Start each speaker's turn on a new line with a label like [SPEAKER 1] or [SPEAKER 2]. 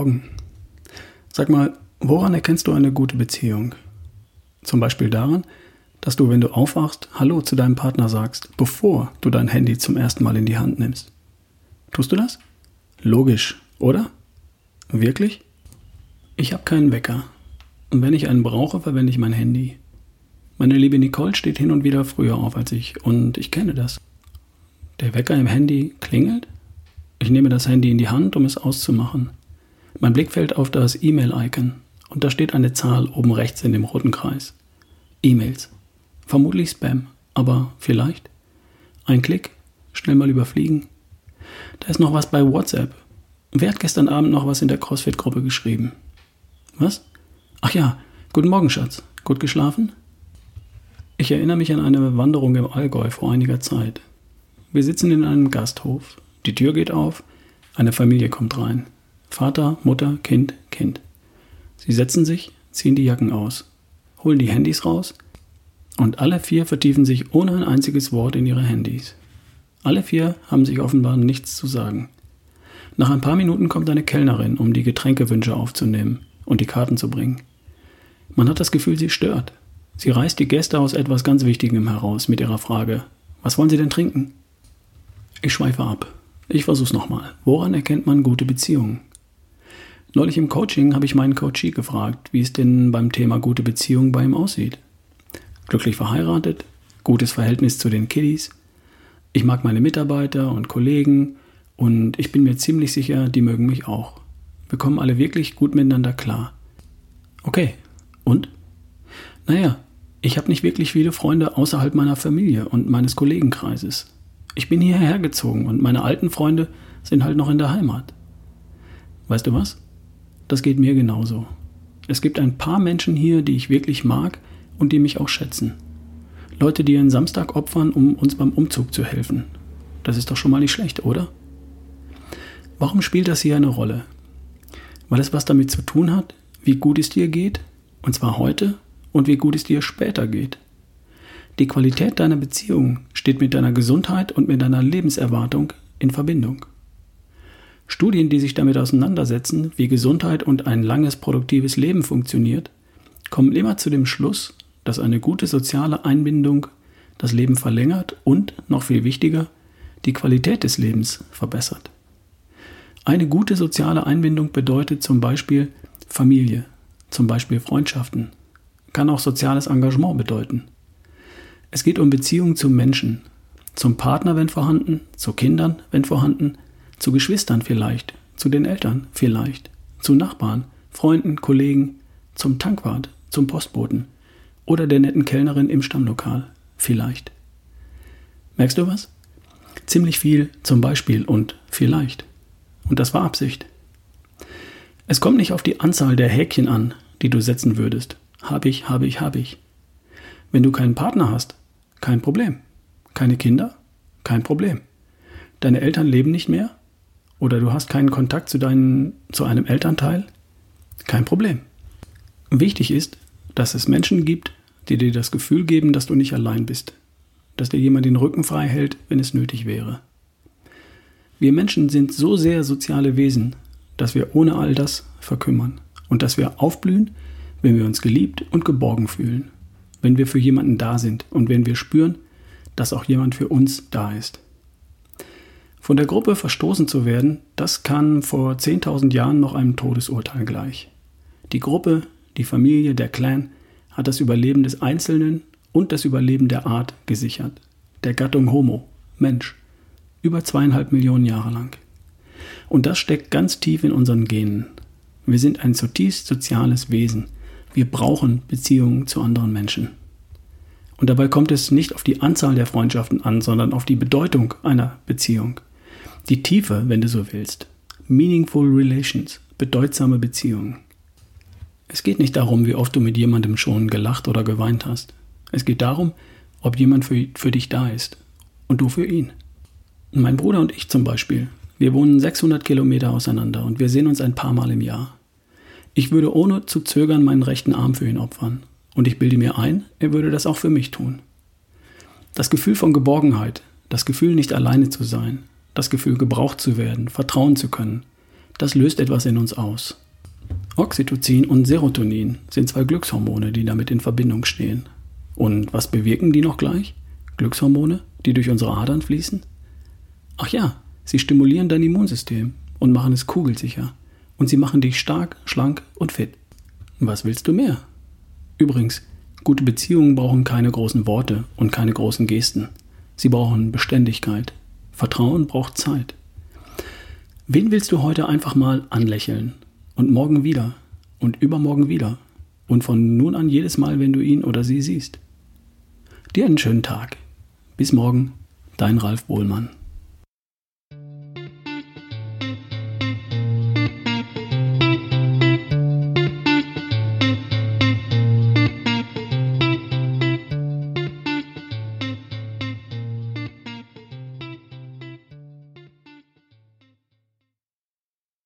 [SPEAKER 1] Morgen. Sag mal, woran erkennst du eine gute Beziehung? Zum Beispiel daran, dass du, wenn du aufwachst, Hallo zu deinem Partner sagst, bevor du dein Handy zum ersten Mal in die Hand nimmst. Tust du das? Logisch, oder? Wirklich? Ich habe keinen Wecker. Und wenn ich einen brauche, verwende ich mein Handy. Meine liebe Nicole steht hin und wieder früher auf als ich und ich kenne das. Der Wecker im Handy klingelt. Ich nehme das Handy in die Hand, um es auszumachen. Mein Blick fällt auf das E-Mail-Icon und da steht eine Zahl oben rechts in dem roten Kreis. E-Mails. Vermutlich Spam, aber vielleicht. Ein Klick, schnell mal überfliegen. Da ist noch was bei WhatsApp. Wer hat gestern Abend noch was in der CrossFit-Gruppe geschrieben? Was? Ach ja, guten Morgen, Schatz. Gut geschlafen? Ich erinnere mich an eine Wanderung im Allgäu vor einiger Zeit. Wir sitzen in einem Gasthof. Die Tür geht auf. Eine Familie kommt rein. Vater, Mutter, Kind, Kind. Sie setzen sich, ziehen die Jacken aus, holen die Handys raus und alle vier vertiefen sich ohne ein einziges Wort in ihre Handys. Alle vier haben sich offenbar nichts zu sagen. Nach ein paar Minuten kommt eine Kellnerin, um die Getränkewünsche aufzunehmen und die Karten zu bringen. Man hat das Gefühl, sie stört. Sie reißt die Gäste aus etwas ganz Wichtigem heraus mit ihrer Frage, was wollen Sie denn trinken? Ich schweife ab. Ich versuch's nochmal. Woran erkennt man gute Beziehungen? Neulich im Coaching habe ich meinen Coachie gefragt, wie es denn beim Thema gute Beziehung bei ihm aussieht glücklich verheiratet, gutes Verhältnis zu den Kiddies. Ich mag meine Mitarbeiter und Kollegen und ich bin mir ziemlich sicher, die mögen mich auch. Wir kommen alle wirklich gut miteinander klar. Okay, und? Naja, ich habe nicht wirklich viele Freunde außerhalb meiner Familie und meines Kollegenkreises. Ich bin hierher gezogen und meine alten Freunde sind halt noch in der Heimat. Weißt du was? Das geht mir genauso. Es gibt ein paar Menschen hier, die ich wirklich mag und die mich auch schätzen. Leute, die ihren Samstag opfern, um uns beim Umzug zu helfen. Das ist doch schon mal nicht schlecht, oder? Warum spielt das hier eine Rolle? Weil es was damit zu tun hat, wie gut es dir geht, und zwar heute, und wie gut es dir später geht. Die Qualität deiner Beziehung steht mit deiner Gesundheit und mit deiner Lebenserwartung in Verbindung. Studien, die sich damit auseinandersetzen, wie Gesundheit und ein langes produktives Leben funktioniert, kommen immer zu dem Schluss, dass eine gute soziale Einbindung das Leben verlängert und, noch viel wichtiger, die Qualität des Lebens verbessert. Eine gute soziale Einbindung bedeutet zum Beispiel Familie, zum Beispiel Freundschaften, kann auch soziales Engagement bedeuten. Es geht um Beziehungen zu Menschen, zum Partner, wenn vorhanden, zu Kindern, wenn vorhanden, zu Geschwistern vielleicht, zu den Eltern vielleicht, zu Nachbarn, Freunden, Kollegen, zum Tankwart, zum Postboten, oder der netten Kellnerin im Stammlokal. Vielleicht. Merkst du was? Ziemlich viel zum Beispiel und vielleicht. Und das war Absicht. Es kommt nicht auf die Anzahl der Häkchen an, die du setzen würdest. Hab ich, habe ich, habe ich. Wenn du keinen Partner hast, kein Problem. Keine Kinder, kein Problem. Deine Eltern leben nicht mehr oder du hast keinen Kontakt zu, deinen, zu einem Elternteil, kein Problem. Wichtig ist, dass es Menschen gibt, die dir das Gefühl geben, dass du nicht allein bist, dass dir jemand den Rücken frei hält, wenn es nötig wäre. Wir Menschen sind so sehr soziale Wesen, dass wir ohne all das verkümmern und dass wir aufblühen, wenn wir uns geliebt und geborgen fühlen, wenn wir für jemanden da sind und wenn wir spüren, dass auch jemand für uns da ist. Von der Gruppe verstoßen zu werden, das kann vor 10.000 Jahren noch einem Todesurteil gleich. Die Gruppe, die Familie, der Clan hat das Überleben des Einzelnen und das Überleben der Art gesichert, der Gattung Homo, Mensch, über zweieinhalb Millionen Jahre lang. Und das steckt ganz tief in unseren Genen. Wir sind ein zutiefst soziales Wesen. Wir brauchen Beziehungen zu anderen Menschen. Und dabei kommt es nicht auf die Anzahl der Freundschaften an, sondern auf die Bedeutung einer Beziehung. Die Tiefe, wenn du so willst. Meaningful Relations, bedeutsame Beziehungen. Es geht nicht darum, wie oft du mit jemandem schon gelacht oder geweint hast. Es geht darum, ob jemand für, für dich da ist und du für ihn. Mein Bruder und ich zum Beispiel, wir wohnen 600 Kilometer auseinander und wir sehen uns ein paar Mal im Jahr. Ich würde ohne zu zögern meinen rechten Arm für ihn opfern und ich bilde mir ein, er würde das auch für mich tun. Das Gefühl von Geborgenheit, das Gefühl nicht alleine zu sein, das Gefühl gebraucht zu werden, vertrauen zu können, Das löst etwas in uns aus. Oxytocin und Serotonin sind zwei Glückshormone, die damit in Verbindung stehen. Und was bewirken die noch gleich? Glückshormone, die durch unsere Adern fließen? Ach ja, sie stimulieren dein Immunsystem und machen es kugelsicher. Und sie machen dich stark, schlank und fit. Was willst du mehr? Übrigens, gute Beziehungen brauchen keine großen Worte und keine großen Gesten. Sie brauchen Beständigkeit. Vertrauen braucht Zeit. Wen willst du heute einfach mal anlächeln? Und morgen wieder? Und übermorgen wieder? Und von nun an jedes Mal, wenn du ihn oder sie siehst? Dir einen schönen Tag. Bis morgen, dein Ralf Bohlmann.